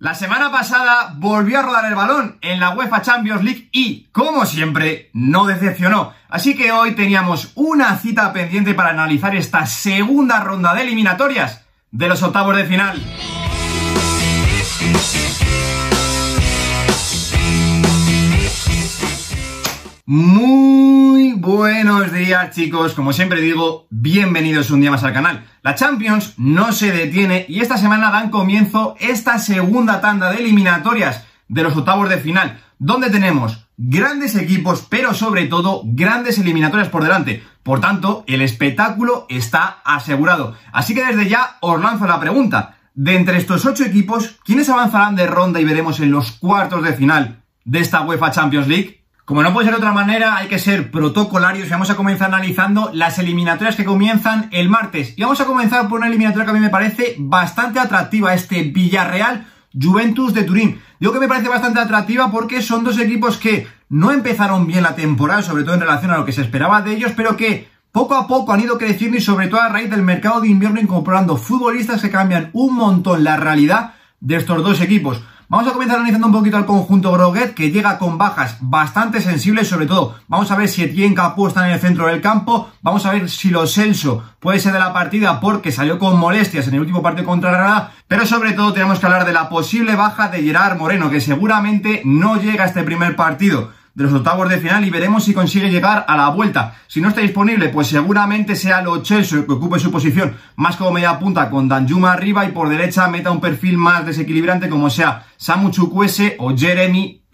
La semana pasada volvió a rodar el balón en la UEFA Champions League y, como siempre, no decepcionó. Así que hoy teníamos una cita pendiente para analizar esta segunda ronda de eliminatorias de los octavos de final. Muy buenos días chicos, como siempre digo, bienvenidos un día más al canal. La Champions no se detiene y esta semana dan comienzo esta segunda tanda de eliminatorias de los octavos de final, donde tenemos grandes equipos, pero sobre todo grandes eliminatorias por delante. Por tanto, el espectáculo está asegurado. Así que desde ya os lanzo la pregunta. De entre estos ocho equipos, ¿quiénes avanzarán de ronda y veremos en los cuartos de final de esta UEFA Champions League? Como no puede ser de otra manera, hay que ser protocolarios y vamos a comenzar analizando las eliminatorias que comienzan el martes. Y vamos a comenzar por una eliminatoria que a mí me parece bastante atractiva, este Villarreal Juventus de Turín. Digo que me parece bastante atractiva porque son dos equipos que no empezaron bien la temporada, sobre todo en relación a lo que se esperaba de ellos, pero que poco a poco han ido creciendo y sobre todo a raíz del mercado de invierno incorporando futbolistas que cambian un montón la realidad de estos dos equipos. Vamos a comenzar analizando un poquito al conjunto Groguet, que llega con bajas bastante sensibles, sobre todo vamos a ver si Etienne Capú está en el centro del campo, vamos a ver si Lo Celso puede ser de la partida porque salió con molestias en el último partido contra Granada, pero sobre todo tenemos que hablar de la posible baja de Gerard Moreno, que seguramente no llega a este primer partido de los octavos de final y veremos si consigue llegar a la vuelta. Si no está disponible, pues seguramente sea Lo Chelsea que ocupe su posición más como media punta con Danjuma arriba y por derecha meta un perfil más desequilibrante como sea Samu Chukwese o Jeremy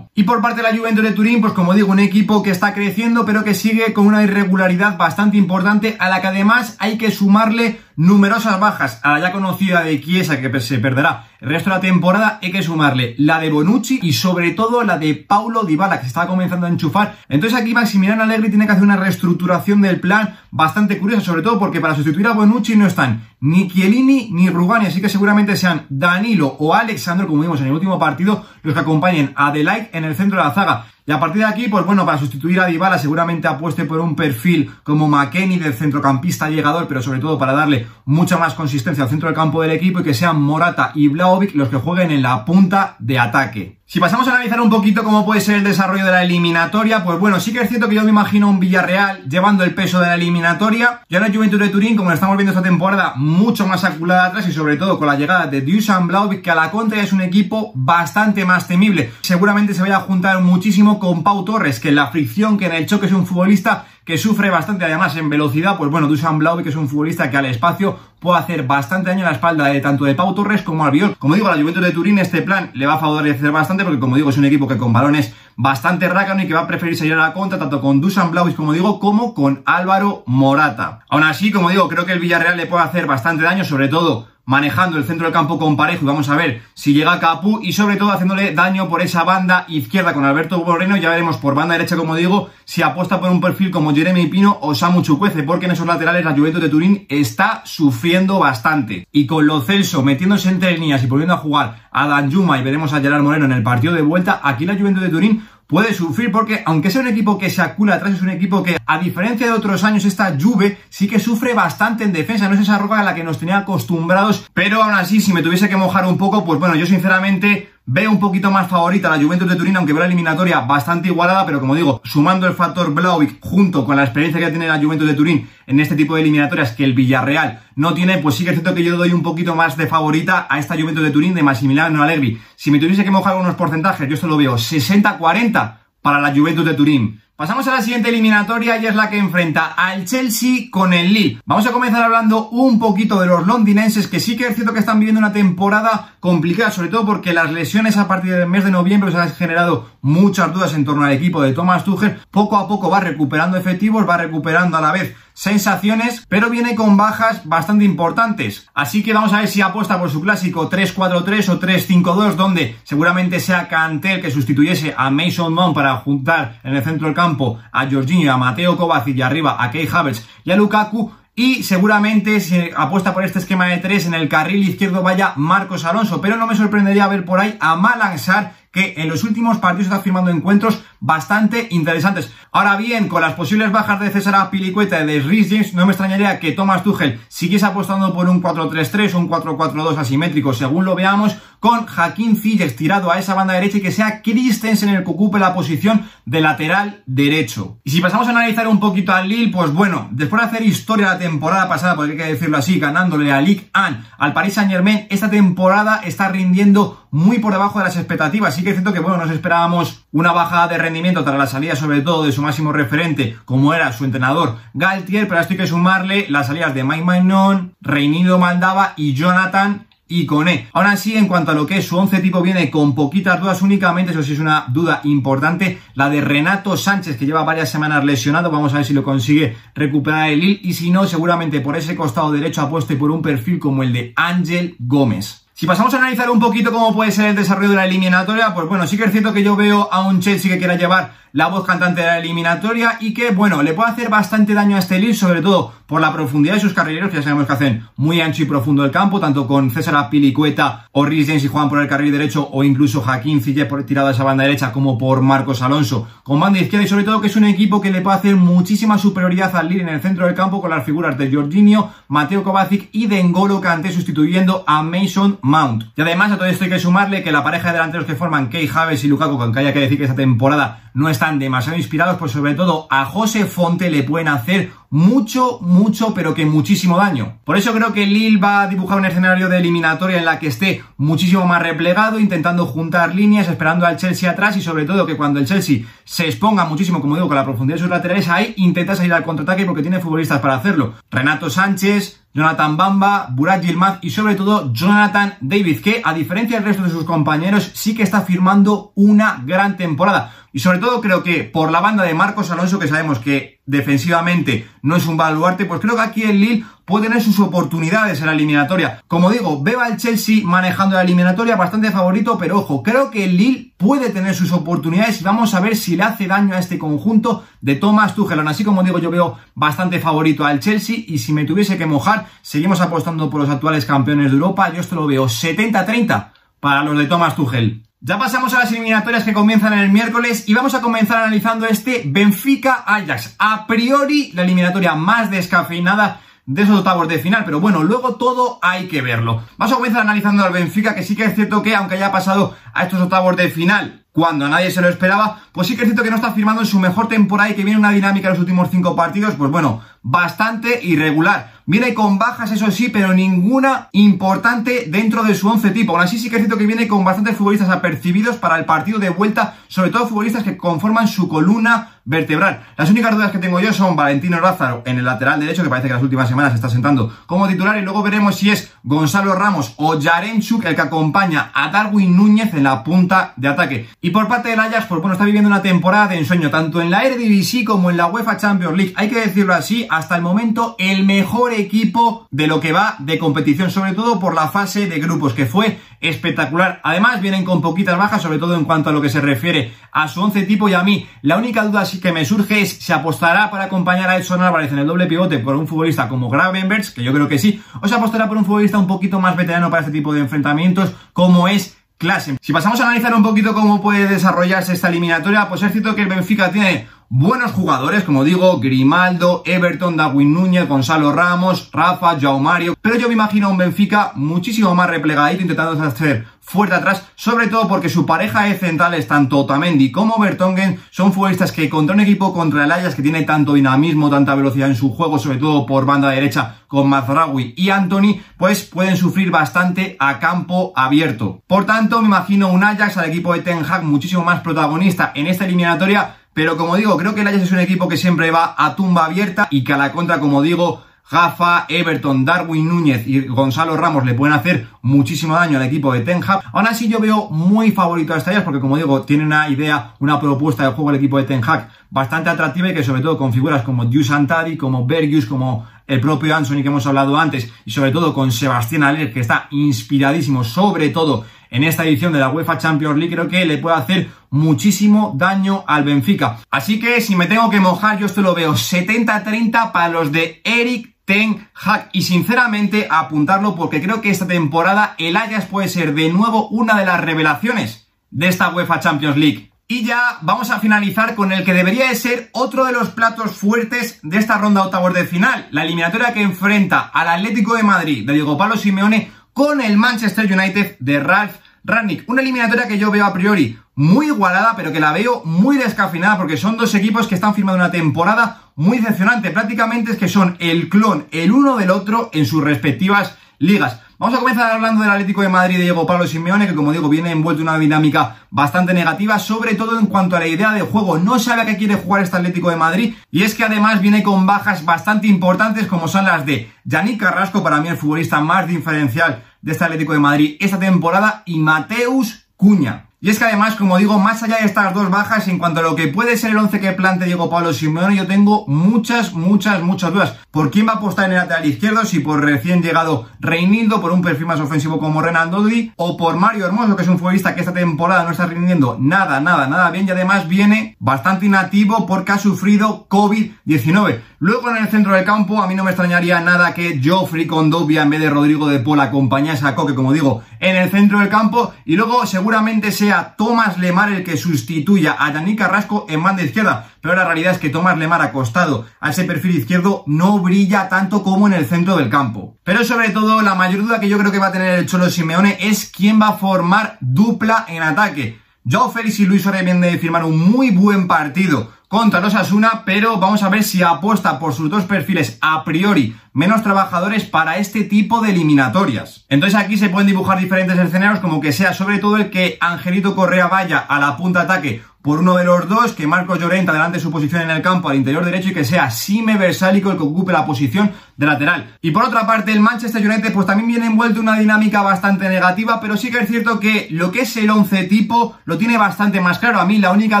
Y por parte de la Juventus de Turín, pues como digo, un equipo que está creciendo, pero que sigue con una irregularidad bastante importante, a la que además hay que sumarle numerosas bajas. A la ya conocida de Chiesa, que se perderá el resto de la temporada, hay que sumarle la de Bonucci y sobre todo la de Paulo Dybala, que está comenzando a enchufar. Entonces aquí Maximiliano Allegri tiene que hacer una reestructuración del plan bastante curiosa, sobre todo porque para sustituir a Bonucci no están ni Chiellini ni Rugani, así que seguramente sean Danilo o Alexandro, como vimos en el último partido, los que acompañen a Delight en el centro de la zaga. Y a partir de aquí, pues bueno, para sustituir a Dybala seguramente apueste por un perfil como McKenny del centrocampista llegador, pero sobre todo para darle mucha más consistencia al centro del campo del equipo y que sean Morata y Blaovic los que jueguen en la punta de ataque. Si pasamos a analizar un poquito cómo puede ser el desarrollo de la eliminatoria, pues bueno, sí que es cierto que yo me imagino un Villarreal llevando el peso de la eliminatoria. Ya la Juventus de Turín, como lo estamos viendo esta temporada, mucho más aculada atrás y sobre todo con la llegada de Dusan Blaovic, que a la contra es un equipo bastante más temible. Seguramente se vaya a juntar muchísimo con Pau Torres, que en la fricción, que en el choque es un futbolista que sufre bastante además en velocidad, pues bueno, Dusan Blaovic que es un futbolista que al espacio puede hacer bastante daño a la espalda de tanto de Pau Torres como Albiol. Como digo, a la Juventus de Turín este plan le va a favorecer bastante porque como digo es un equipo que con balones bastante rácano y que va a preferir salir a la contra tanto con Dusan Blaovic como digo como con Álvaro Morata. Aún así, como digo, creo que el Villarreal le puede hacer bastante daño, sobre todo manejando el centro del campo con parejo y vamos a ver si llega Capú y sobre todo haciéndole daño por esa banda izquierda con Alberto Moreno ya veremos por banda derecha como digo si apuesta por un perfil como Jeremy Pino o Samu Chukwueze porque en esos laterales la Juventus de Turín está sufriendo bastante y con lo Celso metiéndose entre líneas y poniendo a jugar a Danjuma y veremos a Gerard Moreno en el partido de vuelta. Aquí la Juventus de Turín puede sufrir porque aunque sea un equipo que se acula atrás, es un equipo que a diferencia de otros años esta Juve sí que sufre bastante en defensa, no es esa roca a la que nos tenía acostumbrados, pero aún así si me tuviese que mojar un poco, pues bueno, yo sinceramente Veo un poquito más favorita la Juventus de Turín, aunque veo la eliminatoria bastante igualada, pero como digo, sumando el factor Blaovic junto con la experiencia que tiene la Juventus de Turín en este tipo de eliminatorias que el Villarreal no tiene, pues sí que es cierto que yo doy un poquito más de favorita a esta Juventus de Turín de Massimiliano Allegri. Si me tuviese que mojar unos porcentajes, yo esto lo veo 60-40 para la Juventus de Turín. Pasamos a la siguiente eliminatoria y es la que enfrenta al Chelsea con el Lille. Vamos a comenzar hablando un poquito de los londinenses que sí que es cierto que están viviendo una temporada complicada, sobre todo porque las lesiones a partir del mes de noviembre se han generado muchas dudas en torno al equipo de Thomas Tuchel. Poco a poco va recuperando efectivos, va recuperando a la vez sensaciones, pero viene con bajas bastante importantes. Así que vamos a ver si apuesta por su clásico 3-4-3 o 3-5-2, donde seguramente sea Cantel que sustituyese a Mason Mount para juntar en el centro del campo a Jorginho, a Mateo Kovacic y arriba a Kei Havertz y a Lukaku. Y seguramente si apuesta por este esquema de 3 en el carril izquierdo vaya Marcos Alonso, pero no me sorprendería ver por ahí a Malangsar que en los últimos partidos está firmando encuentros bastante interesantes. Ahora bien, con las posibles bajas de César Apilicueta y de Rhys James, no me extrañaría que Thomas Tuchel siguiese apostando por un 4-3-3 o un 4-4-2 asimétrico, según lo veamos, con Joaquín Ziyech tirado a esa banda derecha y que sea Christensen el que ocupe la posición de lateral derecho. Y si pasamos a analizar un poquito al Lille, pues bueno, después de hacer historia la temporada pasada, porque hay que decirlo así, ganándole a Ligue 1 al Paris Saint Germain, esta temporada está rindiendo muy por debajo de las expectativas. Sí que es cierto que, bueno, nos esperábamos una bajada de rendimiento tras la salida, sobre todo, de su máximo referente, como era su entrenador Galtier, pero esto hay que sumarle las salidas de Mike Magnon, Reinido Maldava y Jonathan y. Ahora sí, en cuanto a lo que es su 11 tipo, viene con poquitas dudas únicamente, eso sí es una duda importante, la de Renato Sánchez, que lleva varias semanas lesionado, vamos a ver si lo consigue recuperar el Lille, y si no, seguramente por ese costado derecho apueste por un perfil como el de Ángel Gómez. Si pasamos a analizar un poquito cómo puede ser el desarrollo de la eliminatoria, pues bueno, sí que es cierto que yo veo a un Chelsea que quiera llevar la voz cantante de la eliminatoria y que, bueno, le puede hacer bastante daño a este Lille, sobre todo por la profundidad de sus carrileros, que ya sabemos que hacen muy ancho y profundo el campo, tanto con César Apilicueta o Rhys James y juegan por el carril derecho, o incluso Jaquín Cille por tirado a esa banda derecha, como por Marcos Alonso con banda izquierda, y sobre todo que es un equipo que le puede hacer muchísima superioridad al Lille en el centro del campo con las figuras de Jorginho, Mateo Kovacic y Dengolo Kanté sustituyendo a Mason Mount. Y además a todo esto hay que sumarle que la pareja de delanteros que forman Kei Javes y Lukaku, aunque haya que decir que esta temporada no demasiado inspirados, pues sobre todo a José Fonte le pueden hacer mucho, mucho, pero que muchísimo daño. Por eso creo que Lille va a dibujar un escenario de eliminatoria en la que esté muchísimo más replegado, intentando juntar líneas, esperando al Chelsea atrás y sobre todo que cuando el Chelsea se exponga muchísimo, como digo, con la profundidad de sus laterales, ahí intenta salir al contraataque porque tiene futbolistas para hacerlo. Renato Sánchez, Jonathan Bamba, Burak Yilmaz y sobre todo Jonathan David, que a diferencia del resto de sus compañeros sí que está firmando una gran temporada. Y sobre todo creo que por la banda de Marcos Alonso, que sabemos que defensivamente no es un baluarte, pues creo que aquí el Lille puede tener sus oportunidades en la eliminatoria. Como digo, veo al Chelsea manejando la eliminatoria bastante favorito, pero ojo, creo que el Lille puede tener sus oportunidades y vamos a ver si le hace daño a este conjunto de Thomas Tuchel. Así como digo, yo veo bastante favorito al Chelsea y si me tuviese que mojar, seguimos apostando por los actuales campeones de Europa. Yo esto lo veo 70-30 para los de Thomas Tuchel. Ya pasamos a las eliminatorias que comienzan el miércoles y vamos a comenzar analizando este Benfica Ajax. A priori, la eliminatoria más descafeinada de esos octavos de final, pero bueno, luego todo hay que verlo. Vamos a comenzar analizando al Benfica, que sí que es cierto que aunque haya pasado a estos octavos de final cuando nadie se lo esperaba, pues sí que es cierto que no está firmando en su mejor temporada y que viene una dinámica en los últimos cinco partidos, pues bueno, bastante irregular. Viene con bajas, eso sí, pero ninguna importante dentro de su once tipo. Aún así sí que es cierto que viene con bastantes futbolistas apercibidos para el partido de vuelta, sobre todo futbolistas que conforman su columna vertebral. Las únicas dudas que tengo yo son Valentino Lázaro en el lateral derecho, que parece que las últimas semanas se está sentando como titular, y luego veremos si es Gonzalo Ramos o Yarenchuk el que acompaña a Darwin Núñez en la punta de ataque. Y por parte del Ajax, pues bueno, está viviendo una temporada de ensueño, tanto en la Eredivisie como en la UEFA Champions League. Hay que decirlo así, hasta el momento el mejor equipo de lo que va de competición, sobre todo por la fase de grupos, que fue espectacular. Además, vienen con poquitas bajas, sobre todo en cuanto a lo que se refiere a su once tipo, y a mí la única duda que me surge es, ¿se apostará para acompañar a Edson Álvarez en el doble pivote por un futbolista como Gravenbergs? Que yo creo que sí, o se apostará por un futbolista un poquito más veterano para este tipo de enfrentamientos, como es clase. Si pasamos a analizar un poquito cómo puede desarrollarse esta eliminatoria, pues es cierto que el Benfica tiene buenos jugadores, como digo, Grimaldo, Everton, Darwin Núñez, Gonzalo Ramos, Rafa, Joao Mario, pero yo me imagino a un Benfica muchísimo más replegadito intentando hacer fuerte atrás, sobre todo porque su pareja de centrales, tanto Otamendi como Bertongen, son futbolistas que contra un equipo contra el Ajax que tiene tanto dinamismo, tanta velocidad en su juego, sobre todo por banda derecha con Mazraoui y Anthony, pues pueden sufrir bastante a campo abierto. Por tanto, me imagino un Ajax al equipo de Ten Hag muchísimo más protagonista en esta eliminatoria, pero como digo, creo que el Ajax es un equipo que siempre va a tumba abierta y que a la contra, como digo, Jafa, Everton, Darwin Núñez y Gonzalo Ramos le pueden hacer muchísimo daño al equipo de Ten Hag. Aún así yo veo muy favorito a Estallas porque como digo, tiene una idea, una propuesta de juego el equipo de Ten Hag bastante atractiva y que sobre todo con figuras como Dius Antari, como Bergius, como el propio Anthony que hemos hablado antes y sobre todo con Sebastián Aller que está inspiradísimo sobre todo en esta edición de la UEFA Champions League creo que le puede hacer muchísimo daño al Benfica. Así que si me tengo que mojar yo esto lo veo 70-30 para los de Eric Ten Hag. Y sinceramente, apuntarlo porque creo que esta temporada el Ajax puede ser de nuevo una de las revelaciones de esta UEFA Champions League. Y ya vamos a finalizar con el que debería de ser otro de los platos fuertes de esta ronda octavos de final. La eliminatoria que enfrenta al Atlético de Madrid de Diego Pablo Simeone con el Manchester United de Ralph Rannick. Una eliminatoria que yo veo a priori muy igualada, pero que la veo muy descafinada porque son dos equipos que están firmando una temporada muy decepcionante. Prácticamente es que son el clon el uno del otro en sus respectivas ligas. Vamos a comenzar hablando del Atlético de Madrid de Diego Pablo Simeone, que como digo, viene envuelto en una dinámica bastante negativa, sobre todo en cuanto a la idea de juego. No sabe a qué quiere jugar este Atlético de Madrid, y es que además viene con bajas bastante importantes, como son las de Yannick Carrasco, para mí el futbolista más diferencial de este Atlético de Madrid esta temporada, y Mateus Cuña. Y es que además, como digo, más allá de estas dos bajas, en cuanto a lo que puede ser el 11 que plante Diego Pablo Simeone, yo tengo muchas, muchas, muchas dudas. ¿Por quién va a apostar en el lateral izquierdo? Si por recién llegado Reinildo, por un perfil más ofensivo como Renan o por Mario Hermoso, que es un futbolista que esta temporada no está rindiendo nada, nada, nada bien, y además viene bastante inactivo porque ha sufrido COVID-19. Luego en el centro del campo, a mí no me extrañaría nada que Joffrey Condovia en vez de Rodrigo de Paul acompañase a Coque, como digo, en el centro del campo, y luego seguramente se Tomás Lemar el que sustituya a Dani Carrasco en banda izquierda. Pero la realidad es que Tomás Lemar acostado a ese perfil izquierdo no brilla tanto como en el centro del campo. Pero sobre todo, la mayor duda que yo creo que va a tener el Cholo Simeone es quién va a formar dupla en ataque. Joao Félix y Luis Suárez vienen de firmar un muy buen partido contra los Asuna, pero vamos a ver si apuesta por sus dos perfiles a priori menos trabajadores para este tipo de eliminatorias. Entonces aquí se pueden dibujar diferentes escenarios como que sea sobre todo el que Angelito Correa vaya a la punta ataque por uno de los dos, que Marcos Llorente adelante su posición en el campo al interior derecho y que sea Sime Versálico el que ocupe la posición de lateral. Y por otra parte, el Manchester United pues también viene envuelto en una dinámica bastante negativa, pero sí que es cierto que lo que es el 11 tipo lo tiene bastante más claro. A mí la única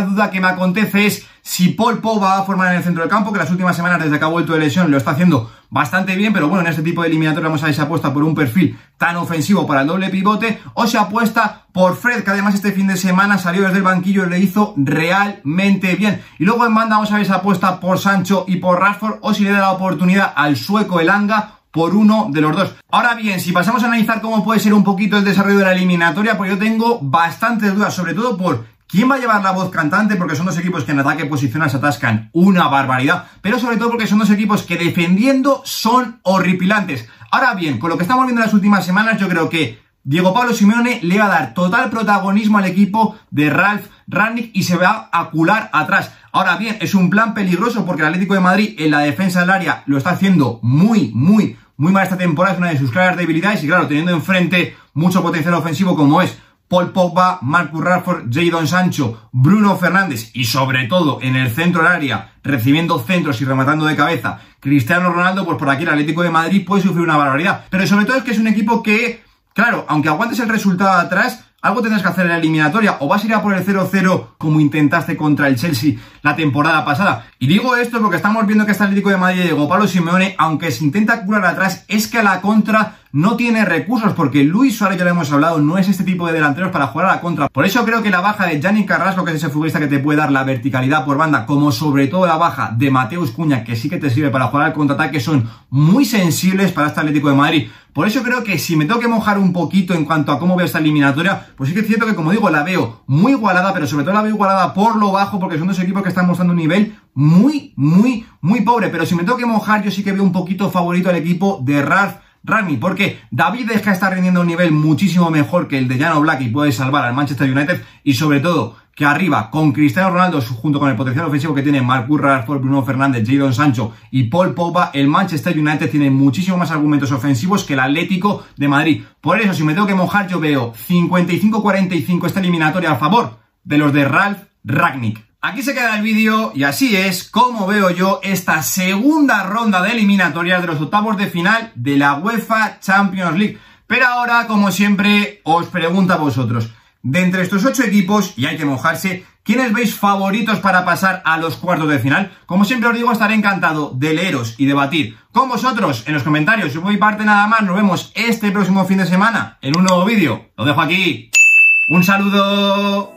duda que me acontece es si Paul Pogba va a formar en el centro del campo, que las últimas semanas desde que ha vuelto de lesión lo está haciendo bastante bien, pero bueno, en este tipo de eliminatoria vamos a ver si apuesta por un perfil tan ofensivo para el doble pivote o se apuesta por Fred, que además este fin de semana salió desde el banquillo y le hizo realmente bien. Y luego en banda vamos a ver si apuesta por Sancho y por Rashford o si le da la oportunidad al sueco Elanga por uno de los dos. Ahora bien, si pasamos a analizar cómo puede ser un poquito el desarrollo de la eliminatoria, pues yo tengo bastantes dudas, sobre todo por ¿Quién va a llevar la voz cantante? Porque son dos equipos que en ataque posicional se atascan una barbaridad, pero sobre todo porque son dos equipos que defendiendo son horripilantes. Ahora bien, con lo que estamos viendo en las últimas semanas, yo creo que Diego Pablo Simeone le va a dar total protagonismo al equipo de Ralph Rangnick y se va a cular atrás. Ahora bien, es un plan peligroso porque el Atlético de Madrid en la defensa del área lo está haciendo muy, muy, muy mal esta temporada. Es una de sus claras debilidades y claro, teniendo enfrente mucho potencial ofensivo como es Paul Pogba, Marcus Rashford, Jadon Sancho, Bruno Fernández y sobre todo en el centro del área, recibiendo centros y rematando de cabeza, Cristiano Ronaldo, pues por aquí el Atlético de Madrid puede sufrir una barbaridad. Pero sobre todo es que es un equipo que, claro, aunque aguantes el resultado atrás, algo tendrás que hacer en la eliminatoria. O vas a ir a por el 0-0 como intentaste contra el Chelsea la temporada pasada. Y digo esto porque estamos viendo que este Atlético de Madrid llegó Pablo Simeone, aunque se intenta curar atrás, es que a la contra no tiene recursos porque Luis Suárez, ya lo hemos hablado, no es este tipo de delanteros para jugar a la contra. Por eso creo que la baja de Gianni Carrasco, que es ese futbolista que te puede dar la verticalidad por banda, como sobre todo la baja de Mateus Cuña, que sí que te sirve para jugar al contraataque, son muy sensibles para este Atlético de Madrid. Por eso creo que si me tengo que mojar un poquito en cuanto a cómo veo esta eliminatoria, pues sí que es cierto que, como digo, la veo muy igualada, pero sobre todo la veo igualada por lo bajo, porque son dos equipos que están mostrando un nivel muy, muy, muy pobre. Pero si me tengo que mojar, yo sí que veo un poquito favorito al equito de Ralph Rami, porque David es que está rindiendo un nivel muchísimo mejor que el de Jano Black y puede salvar al Manchester United y sobre todo que arriba con Cristiano Ronaldo junto con el potencial ofensivo que tiene Marcus Rashford, Bruno Fernández, Jadon Sancho y Paul Pogba, el Manchester United tiene muchísimo más argumentos ofensivos que el Atlético de Madrid. Por eso, si me tengo que mojar, yo veo 55-45 esta eliminatoria a favor de los de Ralph Ragnick. Aquí se queda el vídeo y así es como veo yo esta segunda ronda de eliminatorias de los octavos de final de la UEFA Champions League. Pero ahora, como siempre, os pregunto a vosotros, de entre estos ocho equipos, y hay que mojarse, ¿quiénes veis favoritos para pasar a los cuartos de final? Como siempre os digo, estaré encantado de leeros y debatir con vosotros en los comentarios. Si por parte nada más, nos vemos este próximo fin de semana en un nuevo vídeo. Lo dejo aquí. Un saludo.